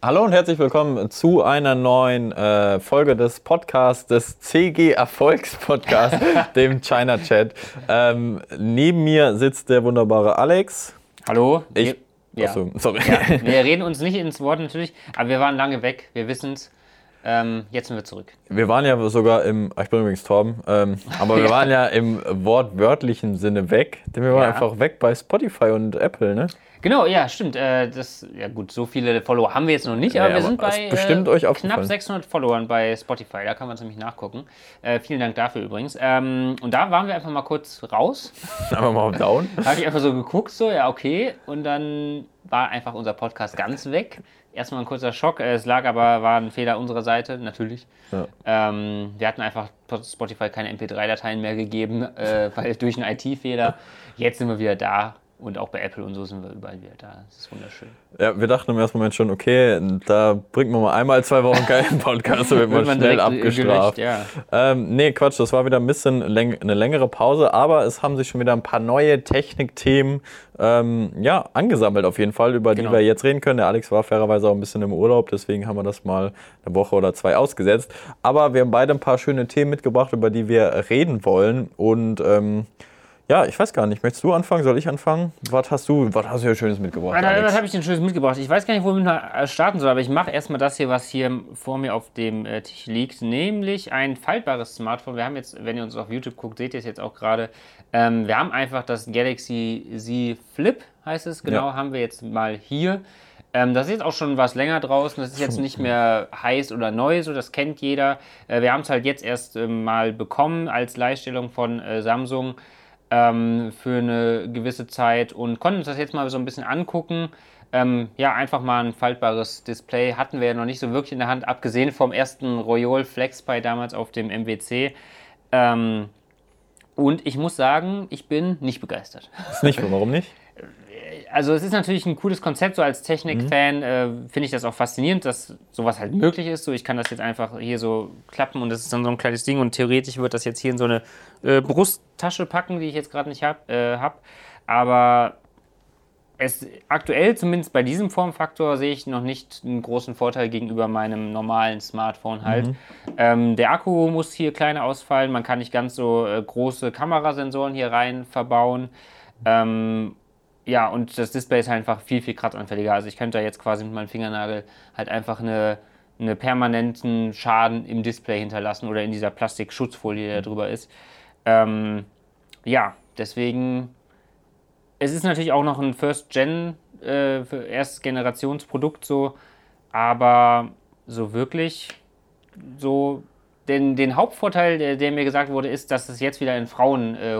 Hallo und herzlich willkommen zu einer neuen äh, Folge des Podcasts, des CG Erfolgs Podcasts, dem China Chat. Ähm, neben mir sitzt der wunderbare Alex. Hallo. Ich, wir, ja. Achso, sorry. Ja, wir reden uns nicht ins Wort natürlich, aber wir waren lange weg, wir wissen es. Ähm, jetzt sind wir zurück. Wir waren ja sogar im, ich bin übrigens Torben, ähm, aber wir waren ja im wortwörtlichen Sinne weg, denn wir waren Ja. einfach weg bei Spotify und Apple, ne? Genau, ja, stimmt. Äh, das, ja gut, so viele Follower haben wir jetzt noch nicht, Ja, aber wir aber sind ist bei bestimmt äh, euch knapp aufgefallen. 600 Followern bei Spotify. Da kann man es nämlich nachgucken. Äh, vielen Dank dafür übrigens. Ähm, und da waren wir einfach mal kurz raus. Einfach mal auf Down. Da habe ich einfach so geguckt, so, ja, okay. Und dann war einfach unser Podcast ganz weg. Erstmal ein kurzer Schock. Äh, Es lag aber, war ein Fehler unserer Seite, natürlich. Ja. Ähm, wir hatten einfach Spotify keine MP3-Dateien mehr gegeben, äh, weil durch einen IT-Fehler. Jetzt sind wir wieder da. Und auch bei Apple und so sind wir überall wieder da. Das ist wunderschön. Ja, wir dachten im ersten Moment schon, okay, da bringt man mal einmal zwei Wochen keinen Podcast, da wird man schnell abgestraft. gelöscht, ja. Ähm, nee, Quatsch, das war wieder ein bisschen läng eine längere Pause, aber es haben sich schon wieder ein paar neue Technikthemen ähm, ja, angesammelt auf jeden Fall, über Genau. die wir jetzt reden können. Der Alex war fairerweise auch ein bisschen im Urlaub, deswegen haben wir das mal eine Woche oder zwei ausgesetzt. Aber wir haben beide ein paar schöne Themen mitgebracht, über die wir reden wollen. Und ähm, ja, ich weiß gar nicht, möchtest du anfangen? Soll ich anfangen? Was hast du, was hast du hier Schönes mitgebracht? Alter, was habe ich denn Schönes mitgebracht? Ich weiß gar nicht, womit man äh, starten soll, aber ich mache erstmal das hier, was hier vor mir auf dem äh, Tisch liegt, nämlich ein faltbares Smartphone. Wir haben jetzt, wenn ihr uns auf YouTube guckt, seht ihr es jetzt auch gerade. Ähm, wir haben einfach das Galaxy Z Flip, heißt es genau, Ja. haben wir jetzt mal hier. Ähm, das ist jetzt auch schon was länger draußen. Das ist jetzt nicht mehr heiß oder neu, so das kennt jeder. Äh, wir haben es halt jetzt erst ähm, mal bekommen als Leihstellung von äh, Samsung ähm, für eine gewisse Zeit und konnten uns das jetzt mal so ein bisschen angucken. Ähm, ja, einfach mal ein faltbares Display hatten wir ja noch nicht so wirklich in der Hand, abgesehen vom ersten Royol FlexPy damals auf dem MWC. Ähm, und ich muss sagen, ich bin nicht begeistert. Ist nicht, warum nicht? Also es ist natürlich ein cooles Konzept, so als Technik-Fan äh, finde ich das auch faszinierend, dass sowas halt möglich ist. So, ich kann das jetzt einfach hier so klappen und das ist dann so ein kleines Ding und theoretisch wird das jetzt hier in so eine äh, Brusttasche packen, die ich jetzt gerade nicht habe. Äh, hab. Aber es, aktuell, zumindest bei diesem Formfaktor, sehe ich noch nicht einen großen Vorteil gegenüber meinem normalen Smartphone halt. Ähm, der Akku muss hier kleiner ausfallen, man kann nicht ganz so äh, große Kamerasensoren hier rein verbauen. Ähm, ja, und das Display ist halt einfach viel, viel kratzanfälliger. Also ich könnte da jetzt quasi mit meinem Fingernagel halt einfach eine, eine permanenten Schaden im Display hinterlassen oder in dieser Plastikschutzfolie, die da drüber ist. Ähm, ja, deswegen, es ist natürlich auch noch ein First-Gen, äh, Erstgenerationsprodukt so, aber so wirklich so den, den Hauptvorteil, der, der mir gesagt wurde, ist, dass es jetzt wieder in Frauen äh,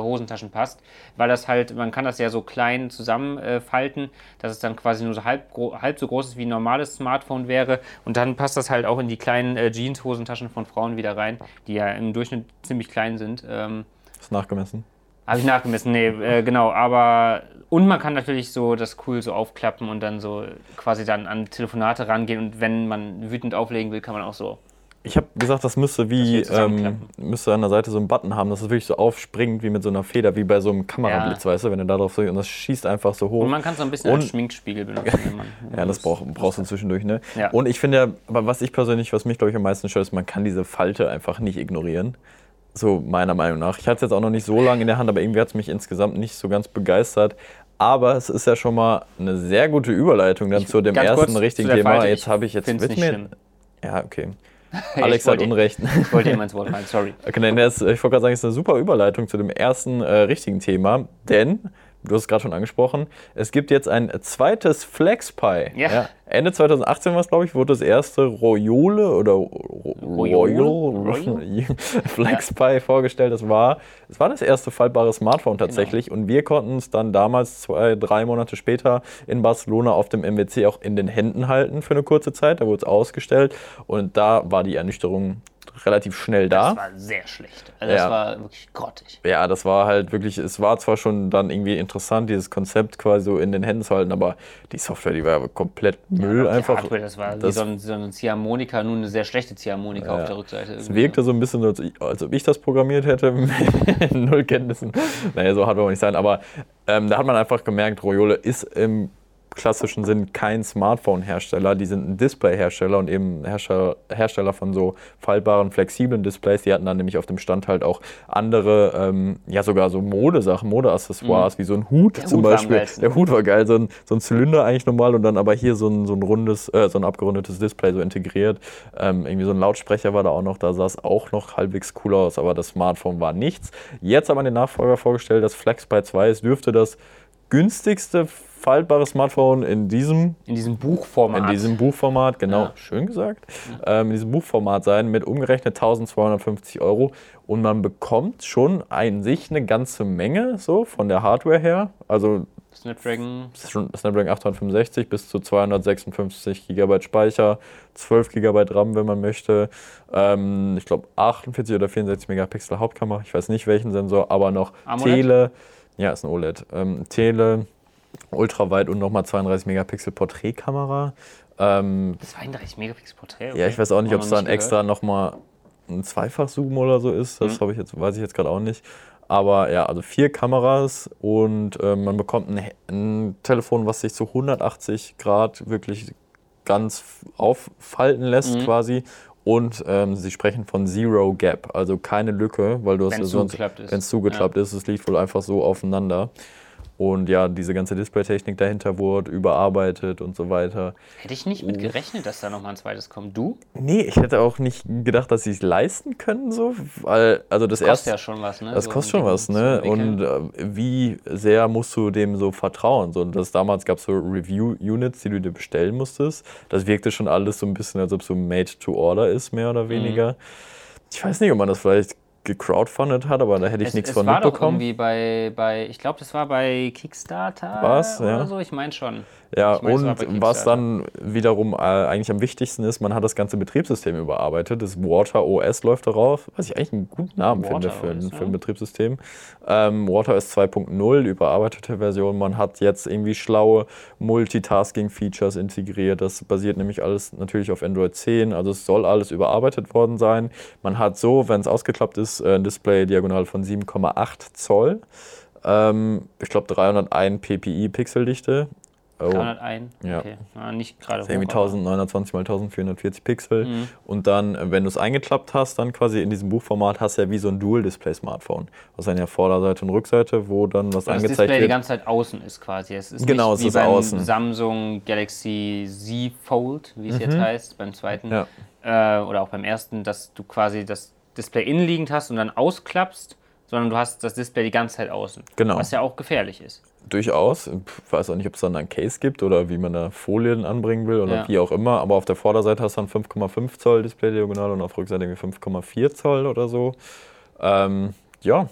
passt, weil das halt, man kann das ja so klein zusammenfalten, äh, dass es dann quasi nur so halb, halb so groß ist wie ein normales Smartphone wäre und dann passt das halt auch in die kleinen äh, Jeans-Hosentaschen von Frauen wieder rein, die ja im Durchschnitt ziemlich klein sind. Ähm, Ist nachgemessen. habe ich nachgemessen, nee, äh, genau, aber und man kann natürlich so das cool so aufklappen und dann so quasi dann an Telefonate rangehen und wenn man wütend auflegen will, kann man auch so Ich habe gesagt, das müsste wie Das ähm, müsste an der Seite so einen Button haben, dass es wirklich so aufspringt wie mit so einer Feder, wie bei so einem Kamerablitz, weißt du, wenn du da drauf drückst und das schießt einfach so hoch. Und man kann so ein bisschen Und- als Schminkspiegel benutzen. Wenn man, ja, das brauch, brauchst du zwischendurch, ne? Ja. Und ich finde ja, aber was ich persönlich, was mich glaube ich am meisten stört, ist, man kann diese Falte einfach nicht ignorieren. So meiner Meinung nach. Ich hatte es jetzt auch noch nicht so lange in der Hand, aber irgendwie hat es mich insgesamt nicht so ganz begeistert. Aber es ist ja schon mal eine sehr gute Überleitung dann zu dem ersten richtigen Thema. Falte, jetzt ich habe ich jetzt nicht mir-. Ja, okay. Alex hat Unrecht. Ich wollte immer ins Wort fallen, sorry. Okay, nein, das, ich wollte gerade sagen, es ist eine super Überleitung zu dem ersten äh, richtigen Thema, denn, du hast es gerade schon angesprochen, es gibt jetzt ein zweites FlexPy. Ja. Ende 2018 war es, glaube ich, wurde das erste Royole oder Ro-? Royal FlexPy vorgestellt. Das war, das war das erste faltbare Smartphone Genau. tatsächlich und wir konnten es dann damals, zwei, drei Monate später in Barcelona auf dem MWC auch in den Händen halten für eine kurze Zeit. Da wurde es ausgestellt und da war die Ernüchterung relativ schnell da. Das war sehr schlecht. Also das Ja. war wirklich grottig. Ja, das war halt wirklich, es war zwar schon dann irgendwie interessant, dieses Konzept quasi so in den Händen zu halten, aber die Software, die war komplett Müll Die einfach. Hardware, das war das- so ein, so ein Ziehharmonika, nur eine sehr schlechte Ziehharmonika auf der Rückseite. Es wirkte so ein bisschen, als, als ob ich das programmiert hätte, mit null Kenntnissen. Naja, so hart wollen wir nicht sein, aber ähm, da hat man einfach gemerkt, Royole ist im klassischen Sinn kein Smartphone-Hersteller. Die sind ein Display-Hersteller und eben Hersteller, Hersteller von so faltbaren, flexiblen Displays. Die hatten dann nämlich auf dem Stand halt auch andere, ähm, ja sogar so Modesachen, Modeaccessoires, mhm. wie so ein Hut Der zum Hut Beispiel. Der Hut war geil, so ein, so ein Zylinder eigentlich normal und dann aber hier so ein, so ein rundes, äh, so ein abgerundetes Display so integriert. Ähm, irgendwie so ein Lautsprecher war da auch noch, da sah es auch noch halbwegs cool aus, aber das Smartphone war nichts. Jetzt haben wir den Nachfolger vorgestellt, das FlexBy 2. Es dürfte das günstigste faltbare Smartphone in diesem, in diesem Buchformat. In diesem Buchformat, genau, ja. schön gesagt. Ja. Ähm, in diesem Buchformat sein mit umgerechnet 1250 Euro. Und man bekommt schon an sich eine ganze Menge so von der Hardware her. Also Snapdragon. Snapdragon 865 bis zu 256 GB Speicher, 12 GB RAM, wenn man möchte. Ähm, ich glaube 48 oder 64 Megapixel Hauptkamera. Ich weiß nicht welchen Sensor, aber noch AMOLED? Tele. Ja, ist ein OLED. Ähm, Tele, ultraweit und nochmal 32 Megapixel Porträtkamera. Ähm, 32 Megapixel Porträt? Okay. Ja, ich weiß auch nicht, ob es dann extra nochmal ein Zweifach-Zoom oder so ist. Das mhm. ich jetzt, weiß ich jetzt gerade auch nicht. Aber ja, also vier Kameras und äh, man bekommt ein, ein, Telefon, was sich zu 180 Grad wirklich ganz auffalten lässt mhm. quasi. Und ähm, sie sprechen von Zero Gap, also keine Lücke, weil du hast ja sonst, wenn es zugeklappt ja. ist, es liegt wohl einfach so aufeinander. Und ja, diese ganze Display-Technik dahinter wurde überarbeitet und so weiter. Hätte ich nicht mit gerechnet, dass da nochmal ein zweites kommt. Du? Nee, ich hätte auch nicht gedacht, dass sie es leisten können, so. Weil, also das, das kostet ja schon was, ne? Das so kostet schon was, ne? Und äh, wie sehr musst du dem so vertrauen? So, das, damals gab es so Review-Units, die du dir bestellen musstest. Das wirkte schon alles so ein bisschen, als ob es so made to order ist, mehr oder mhm. weniger. Mhm. Ich weiß nicht, ob man das vielleicht gecrowdfundet hat, aber da hätte ich es, nichts es von war mitbekommen. Doch irgendwie bei, bei, ich glaube, das war bei Kickstarter was, oder ja. so, ich meine schon. Ja, und was dann wiederum äh, eigentlich am wichtigsten ist, man hat das ganze Betriebssystem überarbeitet. Das Water OS läuft darauf, was ich eigentlich einen guten Namen Water finde für, ein, für ein Betriebssystem. Ähm, Water OS 2.0, überarbeitete Version. Man hat jetzt irgendwie schlaue Multitasking-Features integriert. Das basiert nämlich alles natürlich auf Android 10. Also es soll alles überarbeitet worden sein. Man hat so, wenn es ausgeklappt ist, ein Display diagonal von 7,8 Zoll. Ähm, ich glaube 301 ppi Pixeldichte Oh. 301? Ja. Okay. Ja, nicht gerade hoch, irgendwie 1920 mal 1440 Pixel. Mhm. Und dann, wenn du es eingeklappt hast, dann quasi in diesem Buchformat hast du ja wie so ein Dual-Display-Smartphone. Was dann ja Vorderseite und Rückseite, wo dann was und angezeigt wird. Das Display die ganze Zeit außen ist quasi. Es ist genau, nicht es wie ist beim außen. Samsung Galaxy Z Fold, wie es mhm. jetzt heißt, beim zweiten. Ja. Äh, oder auch beim ersten, dass du quasi das Display innenliegend hast und dann ausklappst, sondern du hast das Display die ganze Zeit außen. Genau. Was ja auch gefährlich ist. Durchaus. Ich weiß auch nicht, ob es dann ein Case gibt oder wie man da Folien anbringen will oder ja. wie auch immer. Aber auf der Vorderseite hast du dann 5,5 Zoll Display-Diagonal und auf der Rückseite 5,4 Zoll oder so. Ähm, ja,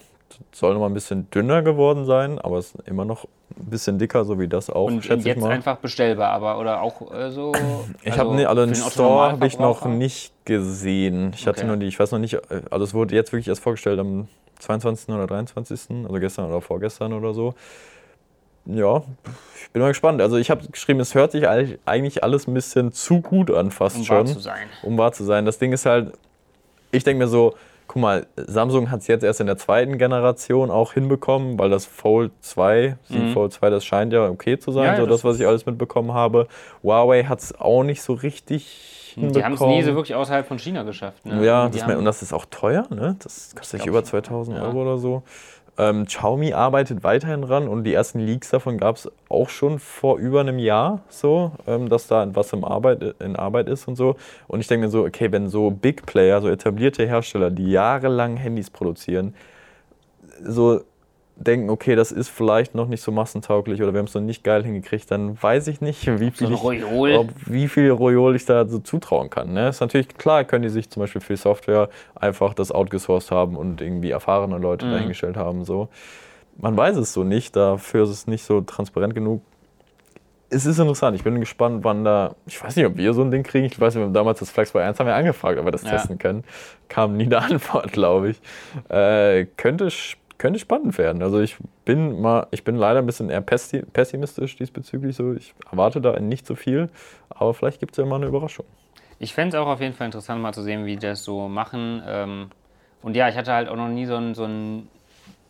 soll noch mal ein bisschen dünner geworden sein, aber es ist immer noch ein bisschen dicker, so wie das auch. Und schätze jetzt ich mal. einfach bestellbar, aber oder auch äh, so. Ich also habe ne, also den Store habe ich noch nicht gesehen. Ich hatte nur die, ich weiß noch nicht, äh, also es wurde jetzt wirklich erst vorgestellt am 22. oder 23., also gestern oder vorgestern oder so ja, ich bin mal gespannt. Also ich habe geschrieben, es hört sich eigentlich alles ein bisschen zu gut an, fast um schon. Um wahr zu sein. Um wahr zu sein. Das Ding ist halt, ich denke mir so, guck mal, Samsung hat es jetzt erst in der zweiten Generation auch hinbekommen, weil das Fold 2, mhm. Fold 2, das scheint ja okay zu sein, ja, so das, was ich alles mitbekommen habe. Huawei hat es auch nicht so richtig. Die haben es nie so wirklich außerhalb von China geschafft. Ne? Ja, das und das ist auch teuer, ne? Das kostet über 2000 ja. Euro oder so. Ähm, Xiaomi arbeitet weiterhin dran und die ersten Leaks davon gab es auch schon vor über einem Jahr, so, ähm, dass da was in Arbeit, in Arbeit ist und so. Und ich denke mir so, okay, wenn so Big Player, so etablierte Hersteller, die jahrelang Handys produzieren, so denken, okay, das ist vielleicht noch nicht so massentauglich oder wir haben es noch nicht geil hingekriegt, dann weiß ich nicht, wie viel, so ich, ob, wie viel Royol ich da so zutrauen kann. Ne? Ist natürlich klar, können die sich zum Beispiel für Software einfach das outgesourced haben und irgendwie erfahrene Leute mhm. dahingestellt haben. So. Man weiß es so nicht, dafür ist es nicht so transparent genug. Es ist interessant, ich bin gespannt, wann da, ich weiß nicht, ob wir so ein Ding kriegen, ich weiß nicht, damals das Flex bei 1 haben wir angefragt, ob wir das ja. testen können. Kam nie eine Antwort, glaube ich. Äh, könnte spannend könnte spannend werden. Also ich bin mal, ich bin leider ein bisschen eher pessimistisch diesbezüglich. So, ich erwarte da nicht so viel, aber vielleicht gibt es ja mal eine Überraschung. Ich fände es auch auf jeden Fall interessant, mal zu sehen, wie die das so machen. Ähm, und ja, ich hatte halt auch noch nie so ein, so ein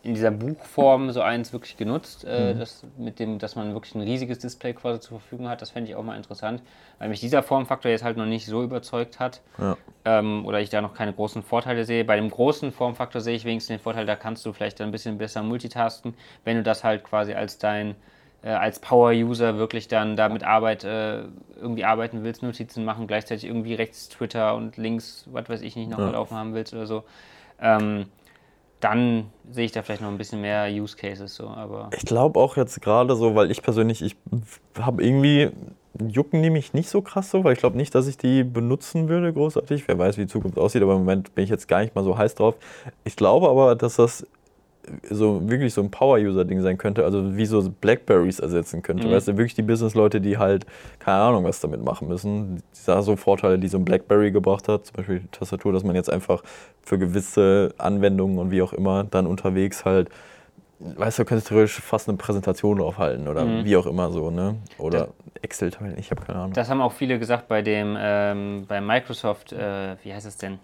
in dieser Buchform so eins wirklich genutzt, äh, mhm. das, mit dem, dass man wirklich ein riesiges Display quasi zur Verfügung hat. Das fände ich auch mal interessant, weil mich dieser Formfaktor jetzt halt noch nicht so überzeugt hat ja. ähm, oder ich da noch keine großen Vorteile sehe. Bei dem großen Formfaktor sehe ich wenigstens den Vorteil, da kannst du vielleicht ein bisschen besser multitasken, wenn du das halt quasi als dein äh, als Power-User wirklich dann da mit Arbeit äh, irgendwie arbeiten willst, Notizen machen, gleichzeitig irgendwie rechts Twitter und links, was weiß ich nicht, noch ja. laufen haben willst oder so. Ähm, dann sehe ich da vielleicht noch ein bisschen mehr Use Cases so, aber. Ich glaube auch jetzt gerade so, weil ich persönlich, ich habe irgendwie jucken die mich nicht so krass so, weil ich glaube nicht, dass ich die benutzen würde großartig. Wer weiß, wie die Zukunft aussieht, aber im Moment bin ich jetzt gar nicht mal so heiß drauf. Ich glaube aber, dass das so wirklich so ein Power-User-Ding sein könnte, also wie so Blackberries ersetzen könnte. Mhm. Weißt du, wirklich die Business-Leute, die halt keine Ahnung, was damit machen müssen. Da so Vorteile, die so ein Blackberry gebracht hat, zum Beispiel die Tastatur, dass man jetzt einfach für gewisse Anwendungen und wie auch immer dann unterwegs halt weißt du, du könntest theoretisch fast eine Präsentation draufhalten oder mhm. wie auch immer so, ne? Oder Excel-Tabellen, ich habe keine Ahnung. Das haben auch viele gesagt bei dem, ähm, bei Microsoft, äh, wie heißt es denn?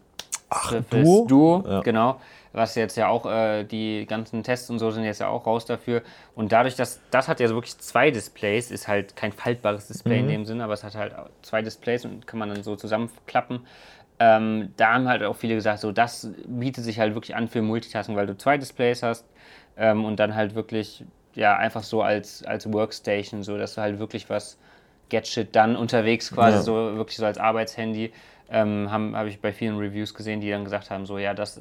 Ach, Surface Duo? Duo, ja. genau was jetzt ja auch, äh, die ganzen Tests und so sind jetzt ja auch raus dafür. Und dadurch, dass das hat ja so wirklich zwei Displays, ist halt kein faltbares Display mhm. in dem Sinne, aber es hat halt zwei Displays und kann man dann so zusammenklappen. Ähm, da haben halt auch viele gesagt, so das bietet sich halt wirklich an für Multitasking, weil du zwei Displays hast ähm, und dann halt wirklich, ja, einfach so als, als Workstation, so dass du halt wirklich was Gadget dann unterwegs quasi, ja. so wirklich so als Arbeitshandy, ähm, habe hab ich bei vielen Reviews gesehen, die dann gesagt haben, so ja, das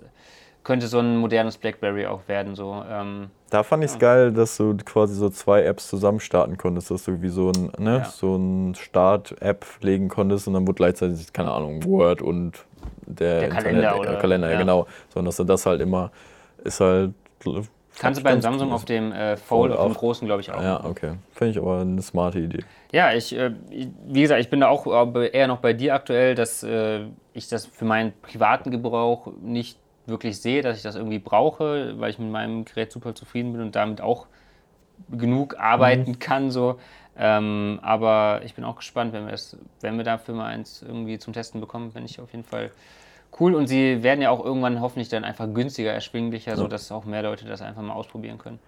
könnte so ein modernes BlackBerry auch werden. So, ähm, da fand ich es ja. geil, dass du quasi so zwei Apps zusammen starten konntest, dass du wie so ein, ne, ja. so ein Start-App legen konntest und dann wurde gleichzeitig, keine Ahnung, Word und der, der Kalender, oder, Kalender, ja. genau. Sondern dass du das halt immer, ist halt. Kannst du beim Samsung auf dem äh, Fold, auf dem großen, glaube ich, auch. Ja, okay. Finde ich aber eine smarte Idee. Ja, ich, äh, wie gesagt, ich bin da auch eher noch bei dir aktuell, dass äh, ich das für meinen privaten Gebrauch nicht wirklich sehe, dass ich das irgendwie brauche, weil ich mit meinem Gerät super zufrieden bin und damit auch genug arbeiten mhm. kann. So. Ähm, aber ich bin auch gespannt, wenn wir, das, wenn wir dafür mal eins irgendwie zum Testen bekommen, finde ich auf jeden Fall cool. Und sie werden ja auch irgendwann hoffentlich dann einfach günstiger, erschwinglicher, ja. sodass auch mehr Leute das einfach mal ausprobieren können.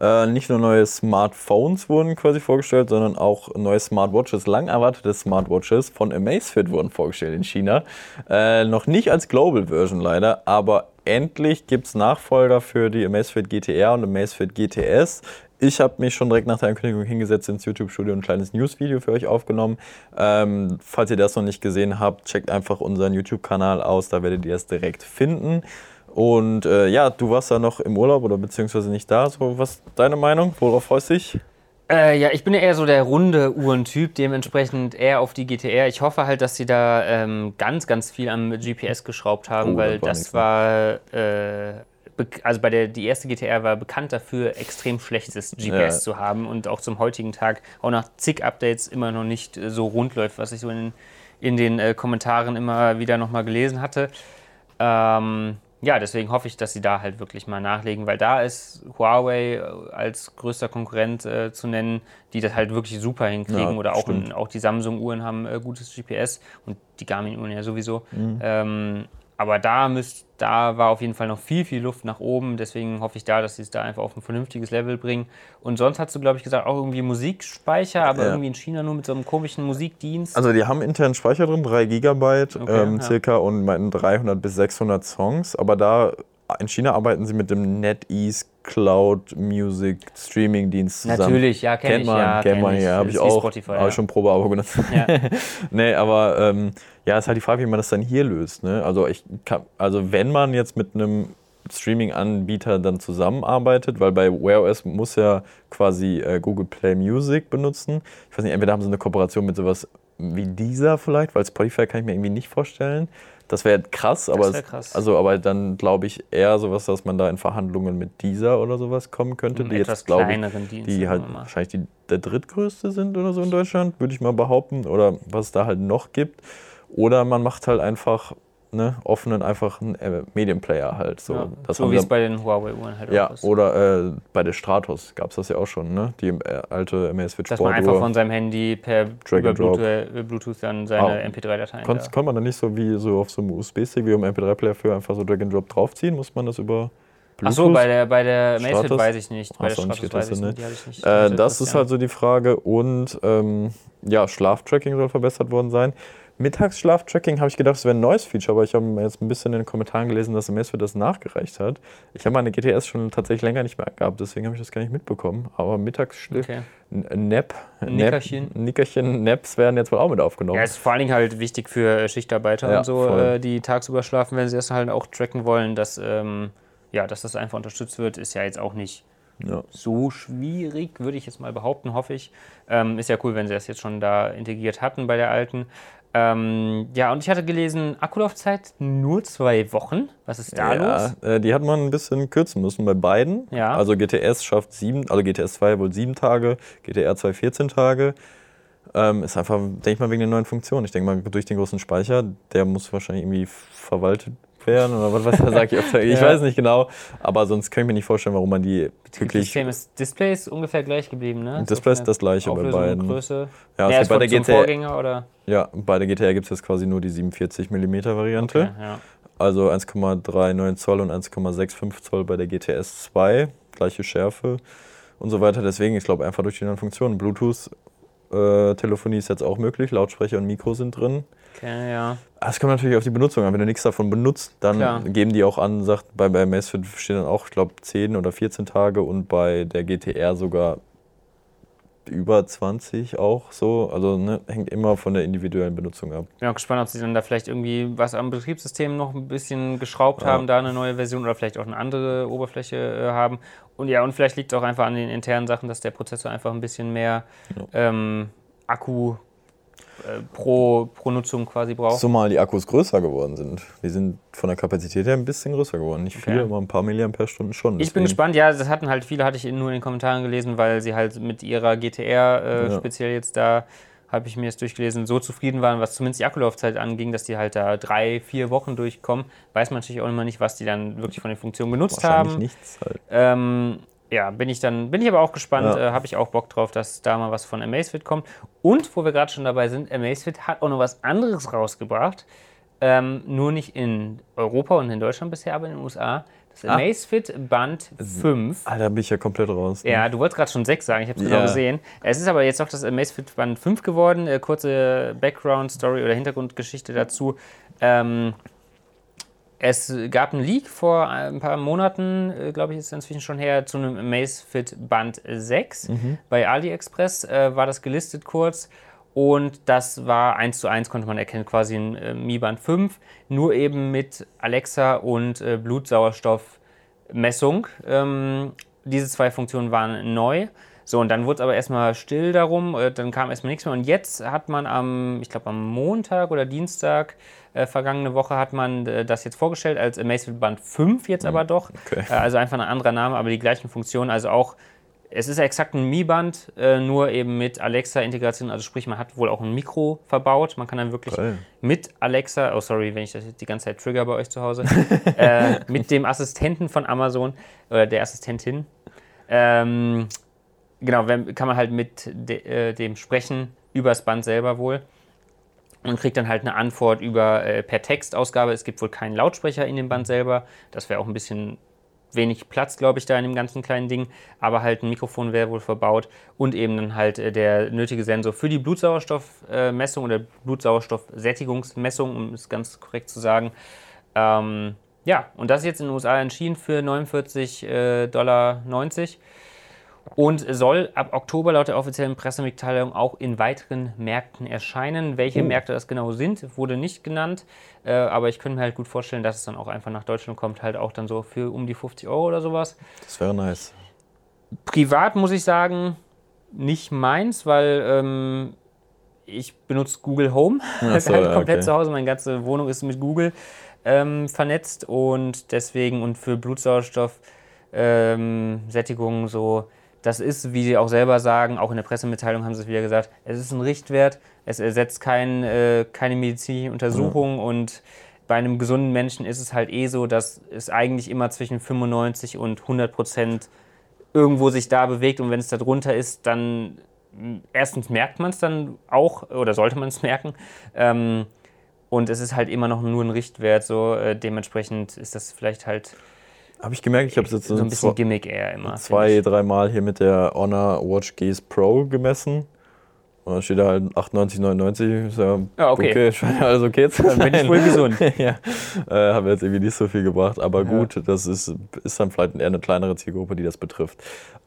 Äh, nicht nur neue Smartphones wurden quasi vorgestellt, sondern auch neue Smartwatches, lang erwartete Smartwatches von Amazfit wurden vorgestellt in China. Äh, noch nicht als Global Version leider, aber endlich gibt es Nachfolger für die Amazfit GTR und Amazfit GTS. Ich habe mich schon direkt nach der Ankündigung hingesetzt ins YouTube-Studio und ein kleines News-Video für euch aufgenommen. Ähm, falls ihr das noch nicht gesehen habt, checkt einfach unseren YouTube-Kanal aus, da werdet ihr es direkt finden. Und äh, ja, du warst da noch im Urlaub oder beziehungsweise nicht da. So, was ist deine Meinung? Worauf freust du dich? Äh, ja, ich bin ja eher so der runde Uhrentyp, dementsprechend eher auf die GTR. Ich hoffe halt, dass sie da ähm, ganz, ganz viel am GPS geschraubt haben, oh, weil das war, äh, also bei der die erste GTR war bekannt dafür, extrem schlechtes GPS ja. zu haben und auch zum heutigen Tag auch nach zig Updates immer noch nicht äh, so rund läuft, was ich so in, in den äh, Kommentaren immer wieder nochmal gelesen hatte. Ähm, ja, deswegen hoffe ich, dass sie da halt wirklich mal nachlegen, weil da ist Huawei äh, als größter Konkurrent äh, zu nennen, die das halt wirklich super hinkriegen. Ja, Oder auch, auch die Samsung-Uhren haben äh, gutes GPS und die Garmin-Uhren ja sowieso. Mhm. Ähm, aber da, müsst, da war auf jeden Fall noch viel, viel Luft nach oben. Deswegen hoffe ich da, dass sie es da einfach auf ein vernünftiges Level bringen. Und sonst hast du, glaube ich, gesagt, auch irgendwie Musikspeicher, aber ja. irgendwie in China nur mit so einem komischen Musikdienst. Also die haben internen Speicher drin, 3 Gigabyte okay, ähm, ja. circa und meinten 300 bis 600 Songs. Aber da in China arbeiten sie mit dem NetEase Cloud Music Streaming Dienst zusammen. Natürlich, ja, kenne ich. Man, ja, kennt man, ja, habe ich auch, Spotify, ja. schon Probeabo genutzt. Ja. nee, aber ähm, ja, ist halt die Frage, wie man das dann hier löst. Ne? Also ich kann, also wenn man jetzt mit einem Streaming-Anbieter dann zusammenarbeitet, weil bei Wear OS muss ja quasi äh, Google Play Music benutzen. Ich weiß nicht, entweder haben sie eine Kooperation mit sowas wie dieser vielleicht, weil Spotify kann ich mir irgendwie nicht vorstellen. Das wäre krass, aber, wär krass. also, aber dann glaube ich eher sowas, dass man da in Verhandlungen mit dieser oder sowas kommen könnte, die jetzt glaube ich, die halt wahrscheinlich die, der drittgrößte sind oder so in Deutschland, würde ich mal behaupten, oder was es da halt noch gibt. Oder man macht halt einfach ne, offenen, einfachen äh, Medienplayer halt. So, ja, so wie es bei den Huawei-Uhren halt ja, auch ist. Oder äh, bei der Stratos gab es das ja auch schon, ne? Die äh, alte Amazfit Sport Dass man einfach von seinem Handy per über Bluetooth, äh, Bluetooth, dann seine ah, MP3-Dateien. Konnte man dann nicht so wie so auf so einem USB-Stick wie im MP3-Player für einfach so Drag and Drop draufziehen? Muss man das über Achso, bei der, bei der Stratus? weiß ich nicht. Bei Hast der nicht Stratus weiß ich nicht. ne? Ich nicht. Äh, nicht das ist halt so die Frage. Und ähm, ja, Schlaftracking soll verbessert worden sein. Mittagsschlaftracking habe ich gedacht, es wäre ein neues Feature, aber ich habe jetzt ein bisschen in den Kommentaren gelesen, dass Amazfit das nachgereicht hat. Ich habe meine GTS schon tatsächlich länger nicht mehr gehabt, deswegen habe ich das gar nicht mitbekommen. Aber Mittagsschlaf, Okay. Nap, Nickerchen. Nap, Nickerchen, Naps werden jetzt wohl auch mit aufgenommen. Ja, ist vor allen Dingen halt wichtig für äh, Schichtarbeiter Ja, und so, voll. äh, die tagsüber schlafen, wenn sie das halt auch tracken wollen, dass, ähm, ja, dass das einfach unterstützt wird, ist ja jetzt auch nicht Ja. so schwierig, würde ich jetzt mal behaupten, hoffe ich. Ähm, ist ja cool, wenn sie das jetzt schon da integriert hatten bei der alten. Ähm, ja, und ich hatte gelesen, Akkulaufzeit nur zwei Wochen. Was ist da los? Ja, äh, die hat man ein bisschen kürzen müssen bei beiden. Ja. Also GTS schafft sieben, also GTS 2 wohl sieben Tage, GTR 2 14 Tage. Ähm, ist einfach, denke ich mal, wegen der neuen Funktion. Ich denke mal, durch den großen Speicher, der muss wahrscheinlich irgendwie verwaltet werden oder was weiß ich, sag ich öfter. Ich Ja. weiß nicht genau, aber sonst kann ich mir nicht vorstellen, warum man die wirklich. Ist Display ist ungefähr gleich geblieben, ne? Display ist das gleiche bei Auflösung und beiden. Größe. Ja, Ja, bei bei der GTR, Vorgänger oder? ja, bei der GTR gibt es jetzt quasi nur die 47 mm Variante. Okay, ja. Also 1,39 Zoll und 1,65 Zoll bei der GTS 2, gleiche Schärfe und so weiter. Deswegen, ich glaube, einfach durch die neuen Funktionen. Bluetooth-Telefonie ist jetzt auch möglich, Lautsprecher und Mikro sind drin. Okay, ja. Es kommt natürlich auf die Benutzung an. Wenn du nichts davon benutzt, dann Klar. geben die auch an, sagt, bei, bei Amazfit stehen dann auch, ich glaube, 10 oder 14 Tage und bei der GTR sogar über 20 auch so. Also ne, hängt immer von der individuellen Benutzung ab. Bin auch gespannt, ob sie dann da vielleicht irgendwie was am Betriebssystem noch ein bisschen geschraubt Ja. haben, da eine neue Version oder vielleicht auch eine andere Oberfläche äh, haben. Und ja, und vielleicht liegt es auch einfach an den internen Sachen, dass der Prozessor einfach ein bisschen mehr ähm, Akku pro, pro Nutzung quasi braucht. Zumal die Akkus größer geworden sind. Die sind von der Kapazität her ein bisschen größer geworden. Nicht viel, Okay. aber ein paar Milliampere-Stunden schon. Ich bin Deswegen- gespannt, ja, das hatten halt viele, hatte ich nur in den Kommentaren gelesen, weil sie halt mit ihrer GTR äh, Ja. speziell jetzt da, habe ich mir das durchgelesen, so zufrieden waren, was zumindest die Akkulaufzeit anging, dass die halt da drei, vier Wochen durchkommen. Weiß man natürlich auch immer nicht, was die dann wirklich von den Funktionen genutzt Wahrscheinlich haben. nichts halt. Ähm, ja, bin ich dann, bin ich aber auch gespannt, Ja. äh, habe ich auch Bock drauf, dass da mal was von Amazfit kommt. Und wo wir gerade schon dabei sind, Amazfit hat auch noch was anderes rausgebracht. Ähm, nur nicht in Europa und in Deutschland bisher, aber in den USA. Das Ah. Amazfit Band 5. Alter, bin ich ja komplett raus. ne? Ja, du wolltest gerade schon 6 sagen, ich habe es Ja. genau gesehen. Es ist aber jetzt auch das Amazfit Band 5 geworden. Äh, kurze Background-Story oder Hintergrundgeschichte dazu. Ähm, es gab einen Leak vor ein paar Monaten, äh, glaube ich, ist inzwischen schon her, zu einem Amazfit Band 6. Bei AliExpress äh, war das gelistet kurz. Und das war eins zu eins, konnte man erkennen, quasi ein äh, Mi Band 5, nur eben mit Alexa und äh, Blutsauerstoffmessung. Ähm, diese zwei Funktionen waren neu. So, und dann wurde es aber erstmal still darum, äh, dann kam erstmal nichts mehr. Und jetzt hat man am, ich glaube am Montag oder Dienstag äh, vergangene Woche hat man äh, das jetzt vorgestellt als Amazfit Band 5 jetzt aber doch. okay. Äh, also einfach ein anderer Name, aber die gleichen Funktionen. Also auch, es ist exakt ein Mi-Band, äh, nur eben mit Alexa-Integration. Also sprich, man hat wohl auch ein Mikro verbaut. Man kann dann wirklich Geil. mit Alexa, oh sorry, wenn ich das jetzt die ganze Zeit trigger bei euch zu Hause, äh, mit dem Assistenten von Amazon oder der Assistentin, ähm, genau, wenn, kann man halt mit de, äh, dem sprechen, übers Band selber wohl. Und kriegt dann halt eine Antwort über äh, per Textausgabe. Es gibt wohl keinen Lautsprecher in dem Band selber. Das wäre auch ein bisschen wenig Platz, glaube ich, da in dem ganzen kleinen Ding. Aber halt ein Mikrofon wäre wohl verbaut und eben dann halt äh, der nötige Sensor für die Blutsauerstoffmessung oder Blutsauerstoffsättigungsmessung, um es ganz korrekt zu sagen. Ähm, ja, und das ist jetzt in den USA entschieden für 49,90 äh, Dollar und soll ab Oktober laut der offiziellen Pressemitteilung auch in weiteren Märkten erscheinen. Welche Märkte das genau sind, wurde nicht genannt. Äh, aber ich könnte mir halt gut vorstellen, dass es dann auch einfach nach Deutschland kommt, halt auch dann so für um die 50 Euro oder sowas. Das wäre nice. Privat muss ich sagen, nicht meins, weil ähm, ich benutze Google Home Ach so, halt komplett okay. zu Hause. Meine ganze Wohnung ist mit Google ähm, vernetzt und deswegen und für Blutsauerstoff ähm, Sättigung so, das ist, wie sie auch selber sagen, auch in der Pressemitteilung haben sie es wieder gesagt, es ist ein Richtwert, es ersetzt kein, äh, keine medizinische Untersuchung und bei einem gesunden Menschen ist es halt eh so, dass es eigentlich immer zwischen 95 und 100 Prozent irgendwo sich da bewegt und wenn es da drunter ist, dann mh, erstens merkt man es dann auch oder sollte man es merken. Ähm, und es ist halt immer noch nur ein Richtwert, so äh, dementsprechend ist das vielleicht halt Habe ich gemerkt, ich habe es jetzt so ein bisschen Gimmick eher immer. zwei, dreimal hier mit der Honor Watch Gaze Pro gemessen. Und dann steht da halt 98, 99. Ist ja, Ja, okay. okay. Scheint ja alles okay zu sein. Dann bin ich wohl gesund. ja. Äh, haben jetzt irgendwie nicht so viel gebracht. Aber Ja. gut, das ist, ist dann vielleicht eher eine kleinere Zielgruppe, die das betrifft.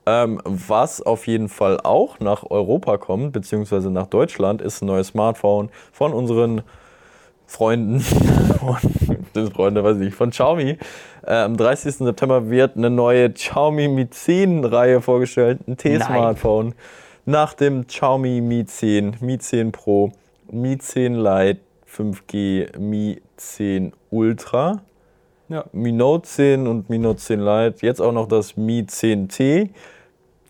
Ähm, was auf jeden Fall auch nach Europa kommt, beziehungsweise nach Deutschland, ist ein neues Smartphone von unseren Freunden, das Freunde, weiß ich nicht, von Xiaomi. Äh, am 30. September wird eine neue Xiaomi Mi 10-Reihe vorgestellt, ein T-Smartphone. Nach dem Xiaomi Mi 10, Mi 10 Pro, Mi 10 Lite 5G, Mi 10 Ultra, Ja. Mi Note 10 und Mi Note 10 Lite. Jetzt auch noch das Mi 10T,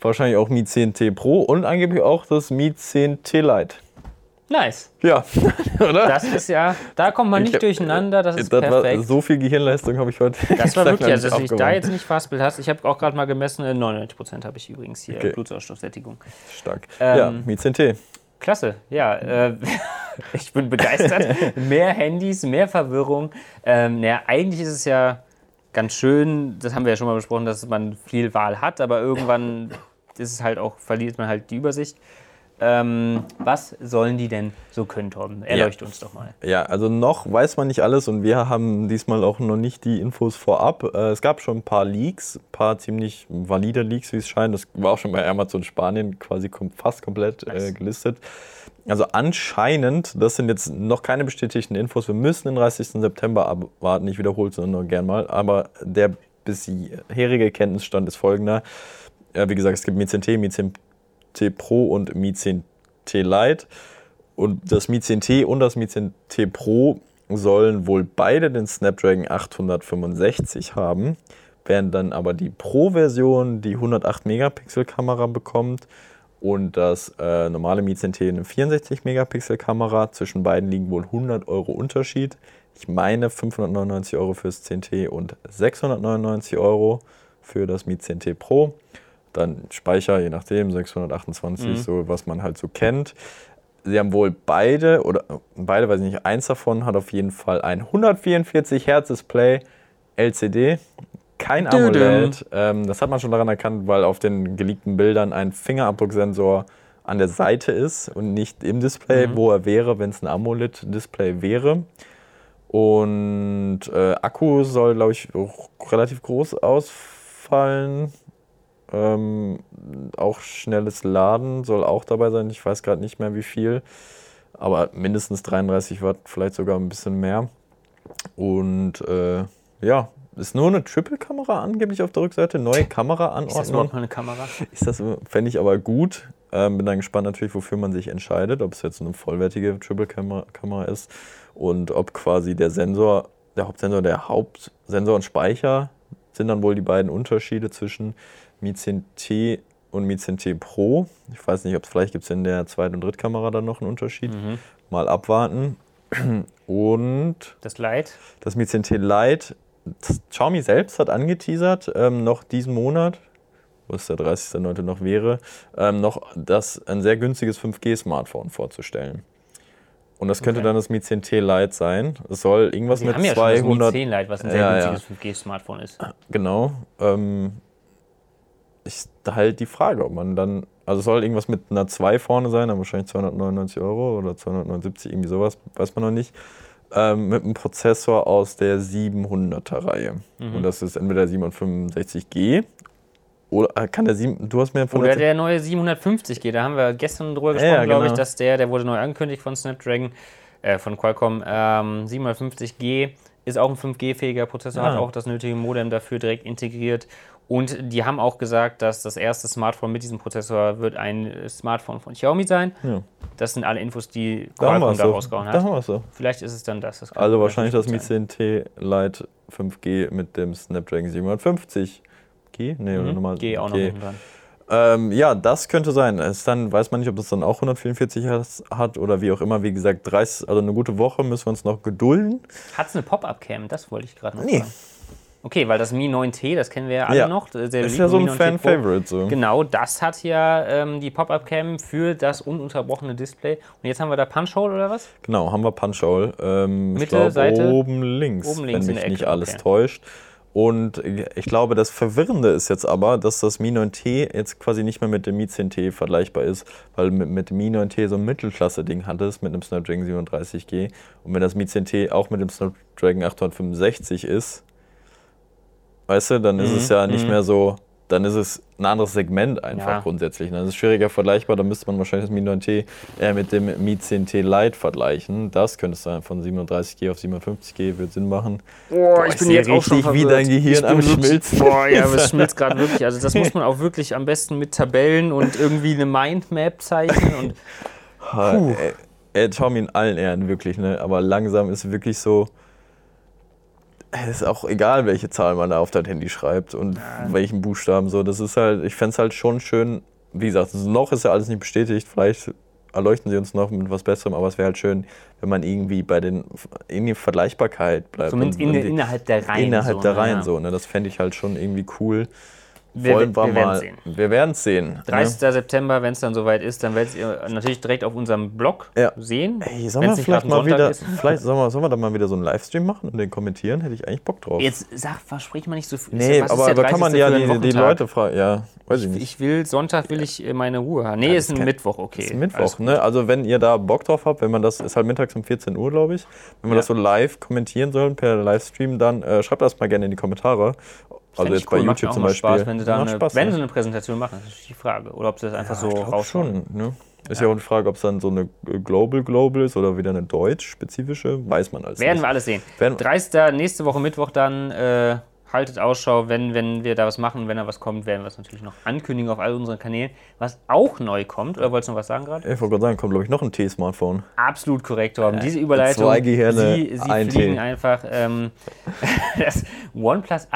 wahrscheinlich auch Mi 10T Pro und angeblich auch das Mi 10T Lite. Nice. Ja, oder? Das ist ja, da kommt man Ich nicht hab- durcheinander, das ist Das war, perfekt. so viel Gehirnleistung habe ich heute. Das war wirklich, also dass ich da jetzt nicht verhaspelt hast. Ich habe auch gerade mal gemessen, äh, 99% habe ich übrigens hier Okay. Blutsauerstoffsättigung. Stark. Ähm, ja, Mi 10T. Klasse, ja. Äh, ich bin begeistert. mehr Handys, mehr Verwirrung. Ähm, naja, eigentlich ist es ja ganz schön, das haben wir ja schon mal besprochen, dass man viel Wahl hat, aber irgendwann ist es halt auch, verliert man halt die Übersicht. Ähm, was sollen die denn so können, Torben? Erleuchte uns doch mal. Ja, also noch weiß man nicht alles und wir haben diesmal auch noch nicht die Infos vorab. Äh, Es gab schon ein paar Leaks, ein paar ziemlich valide Leaks, wie es scheint. Das war auch schon bei Amazon Spanien quasi kom fast komplett äh, Nice. gelistet. Also anscheinend, das sind jetzt noch keine bestätigten Infos, wir müssen den 30. September abwarten, ich wiederhole es nur gern mal, aber der bisherige Kenntnisstand ist folgender. Ja, wie gesagt, es gibt Mi 10T, 10T Pro und Mi 10T Lite. Und das Mi 10T und das Mi 10T Pro sollen wohl beide den Snapdragon 865 haben, während dann aber die Pro-Version die 108 Megapixel Kamera bekommt und das äh, normale Mi 10T eine 64 Megapixel Kamera. Zwischen beiden liegen wohl 100 Euro Unterschied. Ich meine 599 Euro fürs 10T und 699 Euro für das Mi 10T Pro. Dann Speicher, je nachdem, 628, Mhm. so was man halt so kennt. Sie haben wohl beide, oder beide, weiß ich nicht, eins davon hat auf jeden Fall ein 144 Hertz Display LCD, kein. AMOLED. Ähm, das hat man schon daran erkannt, weil auf den geleakten Bildern ein Fingerabdrucksensor an der Seite ist und nicht im Display, Mhm. wo er wäre, wenn es ein AMOLED-Display wäre. Und äh, Akku soll, glaube ich, auch relativ groß ausfallen. Ähm, auch schnelles Laden soll auch dabei sein. Ich weiß gerade nicht mehr wie viel. Aber mindestens 33 Watt, vielleicht sogar ein bisschen mehr. Und äh, ja, ist nur eine Triple-Kamera angeblich auf der Rückseite. Neue Ist das Kameraanordnung. überhaupt noch eine Kamera? Ist das, fände ich aber gut. Ähm, bin dann gespannt natürlich, wofür man sich entscheidet, ob es jetzt eine vollwertige Triple-Kamera ist und ob quasi der Sensor, der Hauptsensor, der Hauptsensor und Speicher sind dann wohl die beiden Unterschiede zwischen Mi 10T und Mi 10T Pro. Ich weiß nicht, ob es vielleicht gibt es in der Zweit- und Drittkamera dann noch einen Unterschied. Mhm. Mal abwarten. Und Das Lite? das Mi 10T Lite, das Xiaomi selbst hat angeteasert, ähm, noch diesen Monat, wo es der 30.09. noch wäre, ähm, noch das ein sehr günstiges 5G-Smartphone vorzustellen. Und das könnte Okay. dann das Mi 10T Lite sein. Es soll irgendwas Wir mit haben ja 200. schon das Mi 10 Lite, was ein sehr Ja, ja. günstiges 5G-Smartphone ist. Genau. Ähm, ist halt die Frage, ob man dann. Also soll irgendwas mit einer 2 vorne sein, dann wahrscheinlich 299 Euro oder 279, irgendwie sowas, weiß man noch nicht. Ähm, mit einem Prozessor aus der 700er-Reihe. Mhm. Und das ist entweder 765G oder äh, kann der 7. Du hast mir von Oder der neue 750G, da haben wir gestern drüber gesprochen, Ja, glaube ich, genau. dass der, der wurde neu angekündigt von Snapdragon, äh, von Qualcomm. Ähm, 750G ist auch ein 5G-fähiger Prozessor, Ah. hat auch das nötige Modem dafür direkt integriert. Und die haben auch gesagt, dass das erste Smartphone mit diesem Prozessor wird ein Smartphone von Xiaomi sein. Ja. Das sind alle Infos, die Da Qualcomm da so. rausgehauen Da hat. haben wir es so. Vielleicht ist es dann das. das Also wahrscheinlich das Mi natürlich gut sein. 10T Lite 5G mit dem Snapdragon 750. G? Nee, oder Mhm. nochmal. G auch noch G. dran. Ähm, ja, das könnte sein. Es dann weiß man nicht, ob das dann auch 144 Hertz hat oder wie auch immer. Wie gesagt, 30, also eine gute Woche müssen wir uns noch gedulden. Hat es eine Pop-Up-Cam? Das wollte ich gerade noch Nee. fragen. Okay, weil das Mi 9T, das kennen wir ja alle Ja. noch. Der Ist ja so ein 9T Pro. Fan-Favorite. So. Genau, das hat ja ähm, die Pop-Up-Cam für das ununterbrochene Display. Und jetzt haben wir da Punch-Hole oder was? Genau, haben wir Punch-Hole. Ähm, Mitte, glaub, Seite? Oben links, Oben links wenn mich nicht alles okay. täuscht. Und ich glaube, das Verwirrende ist jetzt aber, dass das Mi 9T jetzt quasi nicht mehr mit dem Mi 10T vergleichbar ist, weil mit, mit dem Mi 9T so ein Mittelklasse-Ding hattest mit einem Snapdragon 37G. Und wenn das Mi 10T auch mit dem Snapdragon 865 ist, weißt du, dann ist Mhm, es ja nicht mhm. mehr so, dann ist es ein anderes Segment einfach Ja. grundsätzlich. ne? Das ist schwieriger vergleichbar, da müsste man wahrscheinlich das Mi 9T eher mit dem Mi 10T Lite vergleichen. Das könntest du dann von 37G auf 57G, wird Sinn machen. Boah, ich bin jetzt auch schon verwirrt. wie dein Gehirn am Schmilzen. Boah, ja, aber es schmilzt gerade wirklich. Also das muss man auch wirklich am besten mit Tabellen und irgendwie eine Mindmap zeichnen und Puh. Ey, Tommy in allen Ehren, wirklich, ne? Aber langsam ist wirklich so. Es ist auch egal, welche Zahl man da auf das Handy schreibt und welchen Buchstaben so. Das ist halt, ich fände es halt schon schön, wie gesagt, noch ist ja alles nicht bestätigt, vielleicht erleuchten sie uns noch mit was Besserem, aber es wäre halt schön, wenn man irgendwie bei den in die Vergleichbarkeit bleibt. zumindest in, die, innerhalb der Reihen. innerhalb so, der ne, Reihen ja. so. Ne? Das fände ich halt schon irgendwie cool. Wir- Wollen wir, wir mal. sehen. Wir werden es sehen. ne? 30. September, wenn es dann soweit ist, dann werdet ihr natürlich direkt auf unserem Blog Ja. sehen. Ey, sollen wir vielleicht mal ein Sonntag wieder, ist. vielleicht sollen wir, sollen wir da mal wieder so einen Livestream machen und den kommentieren? Hätte ich eigentlich Bock drauf. Jetzt sag, versprich mal nicht so viel. nee, aber da kann man 30. ja die, die? Leute fragen. Ja, weiß ich nicht. Ich will, Sonntag will ich äh, meine Ruhe haben. Nee, ist ein Mittwoch, okay. ist Alles Mittwoch, ne? Also wenn ihr da Bock drauf habt, wenn man das, ist halt mittags um 14 Uhr, glaube ich. Wenn wir Ja. das so live kommentieren sollen per Livestream, dann äh, schreibt das mal gerne in die Kommentare. Also jetzt bei cool, macht YouTube zum Beispiel. Spaß, wenn sie, da eine, Spaß, wenn sie eine Präsentation machen, das ist die Frage. Oder ob sie das einfach so ich glaub raushauen. schon. Ne? Ist ja. auch die Frage, ob es dann so eine Global Global ist oder wieder eine deutsch-spezifische. Weiß man alles Werden nicht. wir alles sehen. Werden- 30. nächste Woche Mittwoch dann. Äh, haltet Ausschau, wenn, wenn wir da was machen. Wenn da was kommt, werden wir es natürlich noch ankündigen auf all unseren Kanälen. Was auch neu kommt, oder wolltest du noch was sagen gerade? Ich wollte gerade sagen, kommt glaube ich noch ein T-Smartphone. Absolut korrekt, Torben. Diese Überleitung, zwei Gehirne, sie, sie ein fliegen T. einfach. Ähm, das OnePlus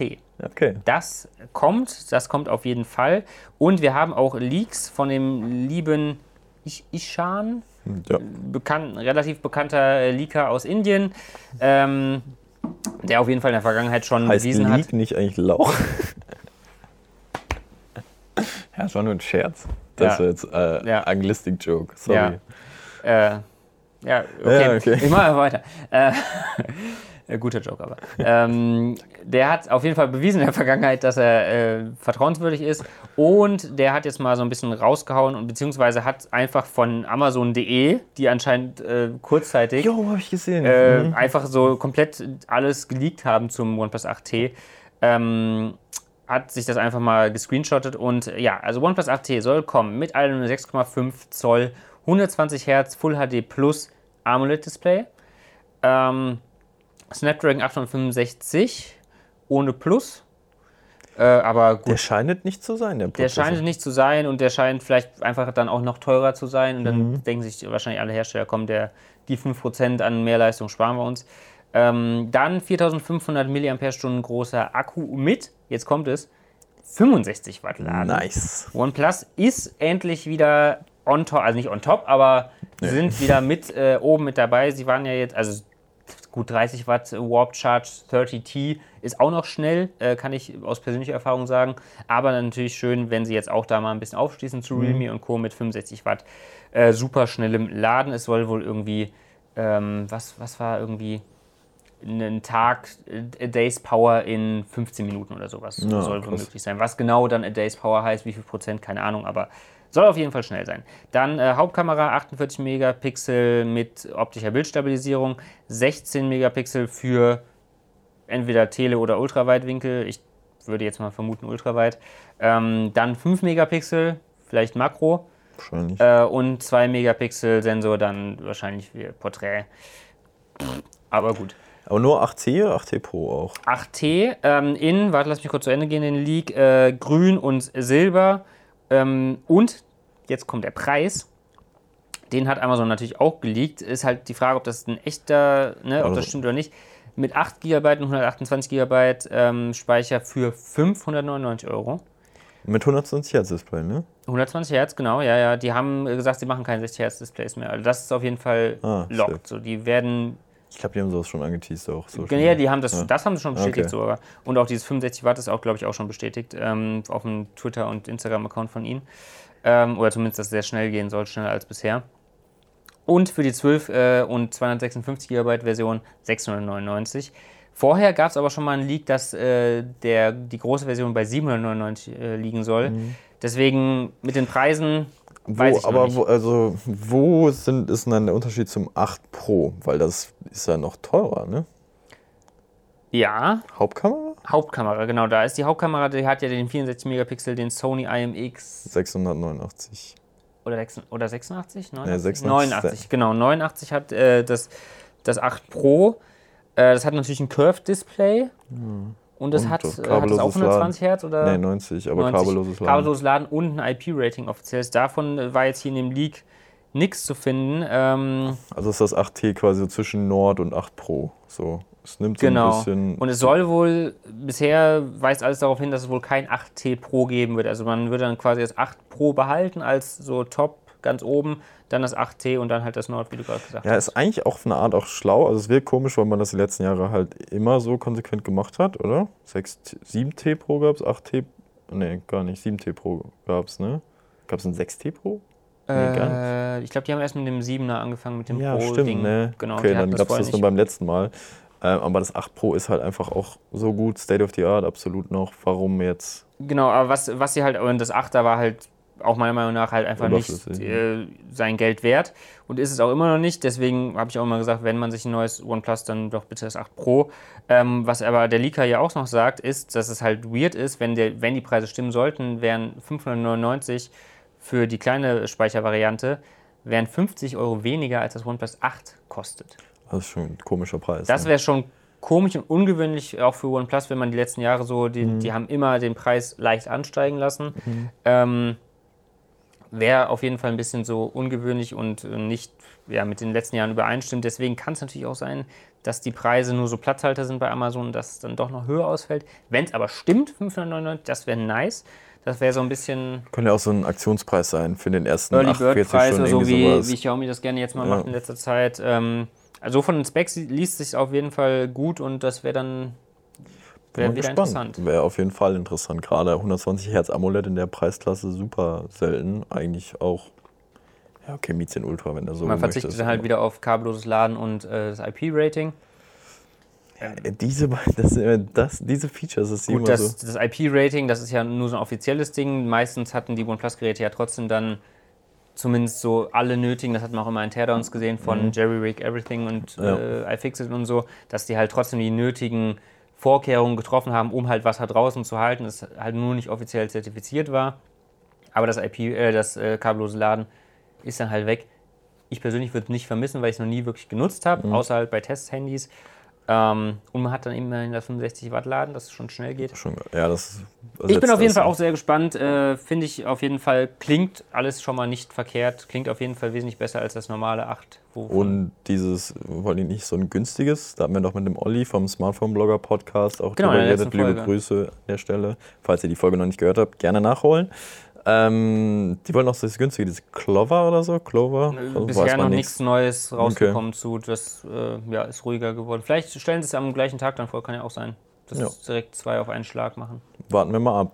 8T. Okay. Das kommt, das kommt auf jeden Fall. Und wir haben auch Leaks von dem lieben Ish- Ishan, Ja. bekannt, relativ bekannter äh, Leaker aus Indien, ähm, der auf jeden Fall in der Vergangenheit schon Heißt bewiesen Leak hat. nicht eigentlich Lauch? ja, nur ein Scherz. Das Ja. ist jetzt äh, Ja. Anglistik-Joke. Sorry. Ja. Äh, ja, okay. Ja, okay. Ich mache weiter. Äh, äh, guter Joke aber. ähm, der hat auf jeden Fall bewiesen in der Vergangenheit, dass er äh, vertrauenswürdig ist. Und der hat jetzt mal so ein bisschen rausgehauen und beziehungsweise hat einfach von Amazon.de, die anscheinend äh, kurzzeitig Jo, hab ich gesehen. äh, Mhm. einfach so komplett alles geleakt haben zum OnePlus 8T, ähm, hat sich das einfach mal gescreenshottet und ja, also OnePlus 8T soll kommen mit einem 6,5 Zoll, 120 Hertz Full HD Plus AMOLED-Display, ähm, Snapdragon 865 ohne Plus, äh, aber gut. Der scheint nicht zu sein, der Der Prozessor. scheint nicht zu sein und der scheint vielleicht einfach dann auch noch teurer zu sein. Und dann Mhm. denken sich wahrscheinlich alle Hersteller, komm, der, die 5% an Mehrleistung sparen wir uns. Ähm, dann 4500 mAh großer Akku mit, jetzt kommt es, 65 Watt Laden. Nice. OnePlus ist endlich wieder on top, also nicht on top, aber sind wieder mit äh, oben mit dabei. Sie waren ja jetzt, also gut 30 Watt Warp Charge 30T ist auch noch schnell, äh, kann ich aus persönlicher Erfahrung sagen. Aber natürlich schön, wenn sie jetzt auch da mal ein bisschen aufschließen zu Realme und Co. mit 65 Watt äh, super schnellem Laden. Es soll wohl irgendwie, ähm, was, was war irgendwie einen Tag, äh, a Day's Power in 15 Minuten oder sowas. Ja, soll wohl möglich sein. Was genau dann a Day's Power heißt, wie viel Prozent, keine Ahnung, aber soll auf jeden Fall schnell sein. Dann äh, Hauptkamera 48 Megapixel mit optischer Bildstabilisierung, 16 Megapixel für entweder Tele- oder Ultraweitwinkel. Ich würde jetzt mal vermuten Ultraweit. Ähm, dann 5 Megapixel, vielleicht Makro. Wahrscheinlich. Äh, und 2 Megapixel Sensor dann wahrscheinlich für Porträt. Aber gut. Aber nur 8T oder 8T Pro auch? 8T ähm, in, warte, lass mich kurz zu Ende gehen, den Leak, äh, grün und silber. Ähm, und jetzt kommt der Preis. Den hat Amazon natürlich auch geleakt. Ist halt die Frage, ob das ein echter, ne, ob das stimmt oder nicht. Mit 8 GB und 128 GB ähm, Speicher für 599 Euro. Mit 120 Hertz Display, ne? 120 Hertz, genau, ja, ja. Die haben gesagt, sie machen keine 60 Hertz Displays mehr. Also das ist auf jeden Fall Ah, locked. So, die werden Ich glaube, die haben sowas schon angeteased auch. So Ja, die haben das, Ja. das haben sie schon bestätigt Okay. sogar. Und auch dieses 65 Watt ist auch, glaube ich, auch schon bestätigt ähm, auf dem Twitter- und Instagram-Account von ihnen. Ähm, oder zumindest, dass es sehr schnell gehen soll, schneller als bisher. Und für die 12 äh, und 256 GB Version 699. Vorher gab es aber schon mal einen Leak, dass äh, der, die große Version bei 799 äh, liegen soll. Mhm. Deswegen mit den Preisen. Ich aber. Wo, also, wo sind, ist denn dann der Unterschied zum 8 Pro? Weil das ist ja noch teurer, ne? Ja. Hauptkamera? Hauptkamera, genau. Da ist die Hauptkamera, die hat ja den 64 Megapixel, den Sony IMX. 689. Oder, 6, oder 86? 89? Nee, 86. 89, genau. 89 hat äh, das, das 8 Pro. Äh, das hat natürlich ein Curved-Display. Hm. Und das Und hat, äh, hat das auch 120 Hertz oder? Nee, 90, aber 90. kabelloses Laden. Kabelloses Laden und ein IP-Rating offizielles. Davon äh, war jetzt hier in dem Leak nichts zu finden. Ähm, Also ist das 8T quasi so zwischen Nord und 8 Pro. So, es nimmt so genau. ein bisschen. Und es soll wohl, bisher weist alles darauf hin, dass es wohl kein 8T Pro geben wird. Also man würde dann quasi das 8 Pro behalten als so Top ganz oben, dann das 8T und dann halt das Nord, wie du gerade gesagt ja, hast. ist eigentlich auch auf eine Art auch schlau. Also es wirkt komisch, weil man das die letzten Jahre halt immer so konsequent gemacht hat, oder? 6, 7T Pro gab es, 8T. Nee, gar nicht. 7T Pro gab es, ne? Gab es ein 6T Pro? Nee. Äh, ich glaube, die haben erst mit dem 7er angefangen, mit dem Ja, Pro-Ding. stimmt, ne? Genau, okay, dann gab es das nur beim letzten Mal. Ähm, aber das 8 Pro ist halt einfach auch so gut, State of the Art, absolut noch. Warum jetzt? Genau, aber was, was sie halt, und das 8er war halt auch meiner Meinung nach halt einfach nicht äh, sein Geld wert und ist es auch immer noch nicht. Deswegen habe ich auch immer gesagt, wenn man sich ein neues OnePlus, dann doch bitte das 8 Pro. Ähm, was aber der Leaker ja auch noch sagt, ist, dass es halt weird ist, wenn, der, wenn die Preise stimmen sollten, wären 599 für die kleine Speichervariante, wären 50 Euro weniger als das OnePlus 8 kostet. Das ist schon ein komischer Preis. Das ne? wäre schon komisch und ungewöhnlich auch für OnePlus, wenn man die letzten Jahre so, die, Mhm. die haben immer den Preis leicht ansteigen lassen. Ähm, wäre auf jeden Fall ein bisschen so ungewöhnlich und äh, nicht ja, mit den letzten Jahren übereinstimmt. Deswegen kann es natürlich auch sein, dass die Preise nur so Platzhalter sind bei Amazon und dass es dann doch noch höher ausfällt. Wenn es aber stimmt, 599, das wäre nice. Das wäre so ein bisschen Könnte ja auch so ein Aktionspreis sein für den ersten Early 48 Bird Preis oder so, wie, sowas. wie Xiaomi das gerne jetzt mal Ja. macht in letzter Zeit. Ähm, also von den Specs liest sich auf jeden Fall gut und das wäre dann Bin wär mal wieder gespannt. interessant. Wäre auf jeden Fall interessant. Gerade 120 Hertz AMOLED in der Preisklasse super selten. Eigentlich auch. Ja, okay, Mi 10 Ultra, wenn du so Man verzichtet möchtest. dann halt wieder auf kabelloses Laden und äh, das IP-Rating. Äh, Diese, das, äh, das, diese Features ist Gut, immer das, so. das IP-Rating, das ist ja nur so ein offizielles Ding. Meistens hatten die OnePlus-Geräte ja trotzdem dann zumindest so alle nötigen, das hat man auch immer in Teardowns gesehen von Jerry Rig Everything und Mhm. Ja. äh, iFixit und so, dass die halt trotzdem die nötigen Vorkehrungen getroffen haben, um halt Wasser draußen zu halten, das halt nur nicht offiziell zertifiziert war. Aber das IP, äh, das äh, kabellose Laden ist dann halt weg. Ich persönlich würde es nicht vermissen, weil ich es noch nie wirklich genutzt habe, Mhm. außer halt bei Testhandys. Ähm, und man hat dann immerhin das 65 Watt Laden, dass es schon schnell geht. Schon, ja, das Ich bin auf jeden Fall auch sehr gespannt. Äh, Finde ich auf jeden Fall, klingt alles schon mal nicht verkehrt. Klingt auf jeden Fall wesentlich besser als das normale 8. wovon- Und dieses, wollen die nicht so ein günstiges? Da hatten wir doch mit dem Olli vom Smartphone-Blogger-Podcast auch Genau, drüber in der geredet. Liebe Folge. Grüße an der Stelle. Falls ihr die Folge noch nicht gehört habt, gerne nachholen. Ähm, die wollen so das günstige, dieses Clover oder so? Clover? Also Bisher noch nichts Neues rausgekommen zu. Das äh, ja, ist ruhiger geworden. Vielleicht stellen sie es am gleichen Tag dann vor, kann ja auch sein. Dass Ja. direkt zwei auf einen Schlag machen. Warten wir mal ab.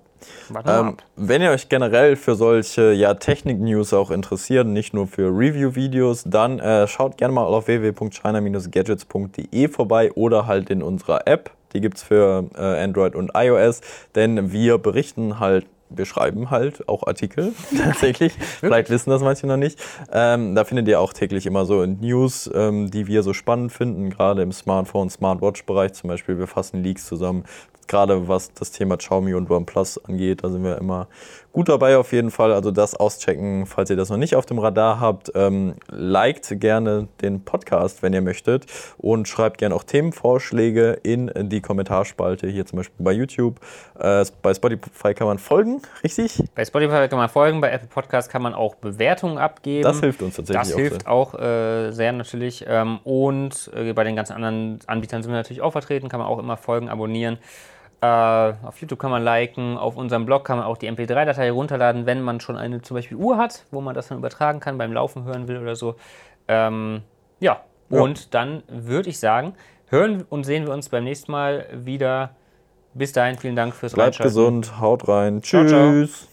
Warten wir mal Ähm, ab. wenn ihr euch generell für solche ja, Technik-News auch interessiert, nicht nur für Review-Videos, dann äh, schaut gerne mal auf www.china-gadgets.de vorbei oder halt in unserer App. Die gibt es für äh, Android und iOS, denn wir berichten halt. Wir schreiben halt auch Artikel, tatsächlich. Vielleicht wissen das manche noch nicht. Ähm, da findet ihr auch täglich immer so News, ähm, die wir so spannend finden, gerade im Smartphone, Smartwatch-Bereich zum Beispiel. Wir fassen Leaks zusammen, gerade was das Thema Xiaomi und OnePlus angeht. Da sind wir immer gut dabei auf jeden Fall. Also das auschecken, falls ihr das noch nicht auf dem Radar habt. Ähm, liked gerne den Podcast, wenn ihr möchtet. Und schreibt gerne auch Themenvorschläge in die Kommentarspalte, hier zum Beispiel bei YouTube. Äh, bei Spotify kann man folgen, richtig? Bei Spotify kann man folgen, bei Apple Podcast kann man auch Bewertungen abgeben. Das hilft uns tatsächlich Das auch hilft sehr. auch äh, sehr natürlich. Ähm, und äh, bei den ganzen anderen Anbietern sind wir natürlich auch vertreten, kann man auch immer folgen, abonnieren. Äh, auf YouTube kann man liken, auf unserem Blog kann man auch die MP3-Datei runterladen, wenn man schon eine zum Beispiel Uhr hat, wo man das dann übertragen kann, beim Laufen hören will oder so. Ähm, ja. Ja. und dann würde ich sagen, hören und sehen wir uns beim nächsten Mal wieder. Bis dahin, vielen Dank fürs Bleibt Reinschalten. gesund, haut rein. Ciao, ciao. Tschüss.